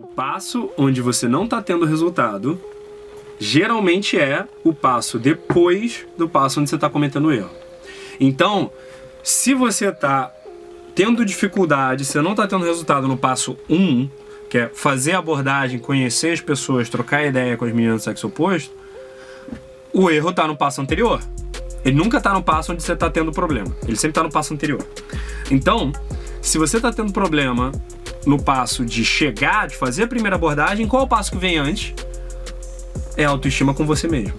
O passo onde você não está tendo resultado geralmente é o passo depois do passo onde você está cometendo erro. Então, se você está tendo dificuldade, você não está tendo resultado no passo 1, um, que é fazer a abordagem, conhecer as pessoas, trocar ideia com as meninas do sexo oposto, o erro está no passo anterior. Ele nunca está no passo onde você está tendo problema. Ele sempre está no passo anterior. Então, se você está tendo problema no passo de chegar, de fazer a primeira abordagem, qual é o passo que vem antes? É a autoestima com você mesmo.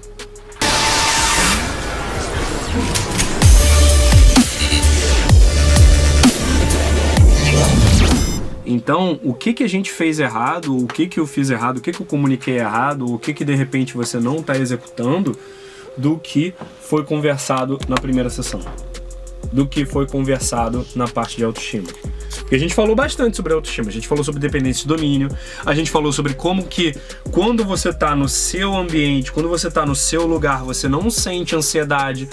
Então, o que que a gente fez errado, o que que eu fiz errado, o que que eu comuniquei errado, o que que de repente você não está executando do que foi conversado na primeira sessão, do que foi conversado na parte de autoestima. Porque a gente falou bastante sobre autoestima, a gente falou sobre dependência de domínio, a gente falou sobre como que quando você está no seu ambiente, quando você está no seu lugar, você não sente ansiedade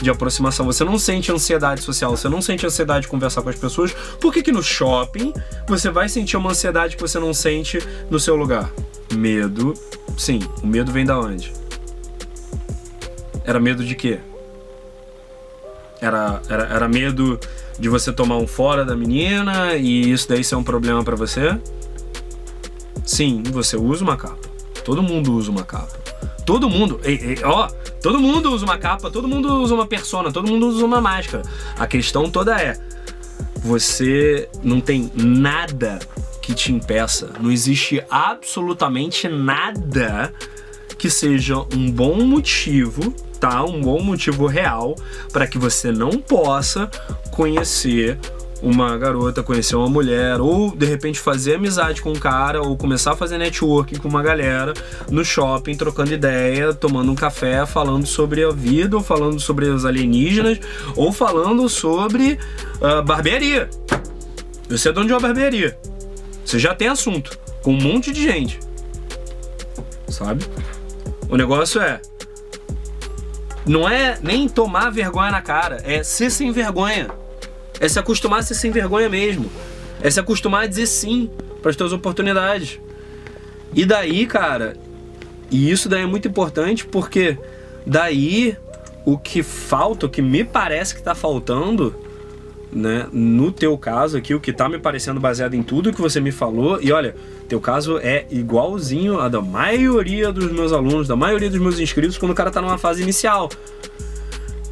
de aproximação, você não sente ansiedade social, você não sente ansiedade de conversar com as pessoas. Por que, que no shopping você vai sentir uma ansiedade que você não sente no seu lugar? Medo. Sim, o medo vem da onde? Era medo de quê? Era, era, era medo de você tomar um fora da menina e isso daí ser um problema para você? Sim, você usa uma capa. Todo mundo usa uma capa. Todo mundo, ó, todo mundo usa uma capa, todo mundo usa uma persona, todo mundo usa uma máscara. A questão toda é: você não tem nada que te impeça, não existe absolutamente nada que seja um bom motivo tá um bom motivo real para que você não possa conhecer uma garota, conhecer uma mulher, ou de repente fazer amizade com um cara, ou começar a fazer networking com uma galera no shopping, trocando ideia, tomando um café, falando sobre a vida, ou falando sobre os alienígenas, ou falando sobre uh, barbearia. Você é dono de uma barbearia. Você já tem assunto com um monte de gente. Sabe? O negócio é não é nem tomar vergonha na cara, é ser sem vergonha. É se acostumar a ser sem vergonha mesmo. É se acostumar a dizer sim para as tuas oportunidades. E daí, cara, e isso daí é muito importante porque daí o que falta, o que me parece que está faltando, né, no teu caso aqui, o que está me parecendo baseado em tudo que você me falou, e olha, teu caso é igualzinho a da maioria dos meus alunos, da maioria dos meus inscritos, quando o cara tá numa fase inicial.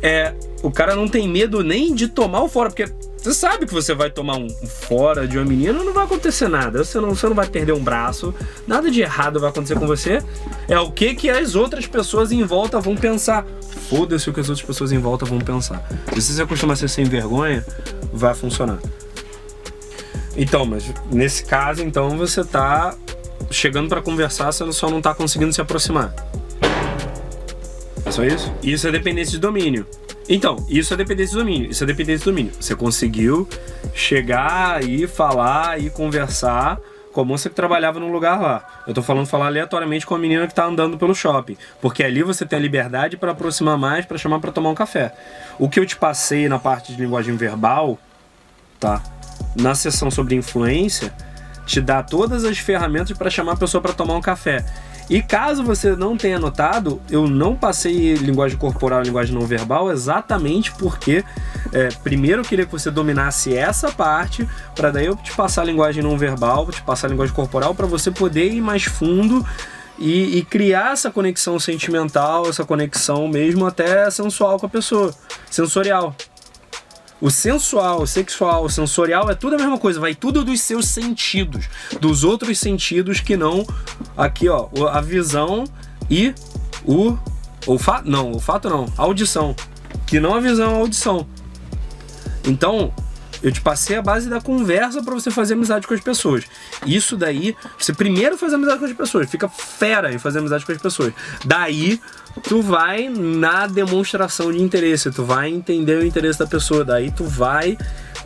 É, o cara não tem medo nem de tomar o fora, porque você sabe que você vai tomar um fora de uma menina, não vai acontecer nada. Você não, você não vai perder um braço, nada de errado vai acontecer com você. É o que que as outras pessoas em volta vão pensar. Foda-se o que as outras pessoas em volta vão pensar. Se você se acostumar a ser sem vergonha, vai funcionar. Então, mas nesse caso, então você tá chegando para conversar, você só não tá conseguindo se aproximar. É só isso? Isso é dependência de domínio. Então, isso é dependência de domínio. Isso é dependência de domínio. Você conseguiu chegar e falar e conversar com a moça que trabalhava no lugar lá. Eu tô falando falar aleatoriamente com a menina que tá andando pelo shopping, porque ali você tem a liberdade para aproximar mais, para chamar para tomar um café. O que eu te passei na parte de linguagem verbal, tá? na sessão sobre influência, te dá todas as ferramentas para chamar a pessoa para tomar um café. E caso você não tenha notado, eu não passei linguagem corporal linguagem não verbal exatamente porque, é, primeiro, eu queria que você dominasse essa parte, para daí eu te passar a linguagem não verbal, te passar a linguagem corporal, para você poder ir mais fundo e, e, criar essa conexão sentimental, essa conexão mesmo até sensual com a pessoa, sensorial. O sensual, o sexual, o sensorial é tudo a mesma coisa, vai tudo dos seus sentidos, dos outros sentidos que não aqui, ó, a visão e o olfato, não, olfato não, a audição, que não a visão, a audição. Então, eu te passei a base da conversa para você fazer amizade com as pessoas. Isso daí, você primeiro faz amizade com as pessoas, fica fera em fazer amizade com as pessoas. Daí tu vai na demonstração de interesse, tu vai entender o interesse da pessoa, daí tu vai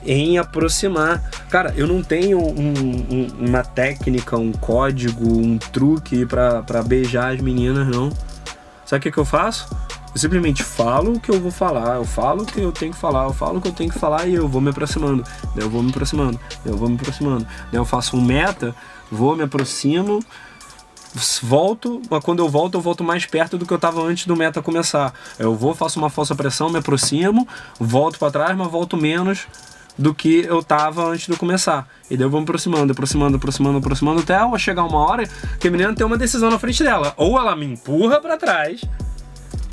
em aproximar. Cara, eu não tenho um, um, uma técnica, um código, um truque para beijar as meninas, não. Sabe o que, que eu faço? Eu simplesmente falo o que eu vou falar, eu falo o que eu tenho que falar, eu falo o que eu tenho que falar e eu vou me aproximando, eu vou me aproximando, eu vou me aproximando. Eu faço um meta vou, me aproximo, volto, mas quando eu volto, eu volto mais perto do que eu tava antes do meta começar. Eu vou, faço uma falsa pressão, me aproximo, volto para trás, mas volto menos do que eu tava antes de começar. E daí eu vou me aproximando, aproximando, aproximando, aproximando, até chegar uma hora que a menina tem uma decisão na frente dela. Ou ela me empurra para trás,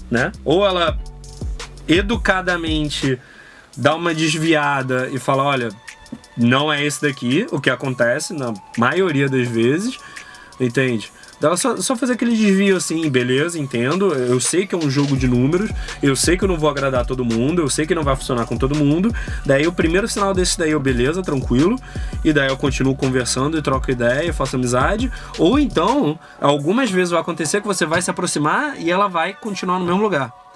né? Ou ela educadamente dá uma desviada e fala, olha, não é esse daqui, o que acontece na maioria das vezes, entende? Dela só, só fazer aquele desvio assim, beleza, entendo. Eu sei que é um jogo de números, eu sei que eu não vou agradar todo mundo, eu sei que não vai funcionar com todo mundo. Daí o primeiro sinal desse daí eu, beleza, tranquilo. E daí eu continuo conversando e troco ideia, faço amizade. Ou então, algumas vezes vai acontecer que você vai se aproximar e ela vai continuar no mesmo lugar.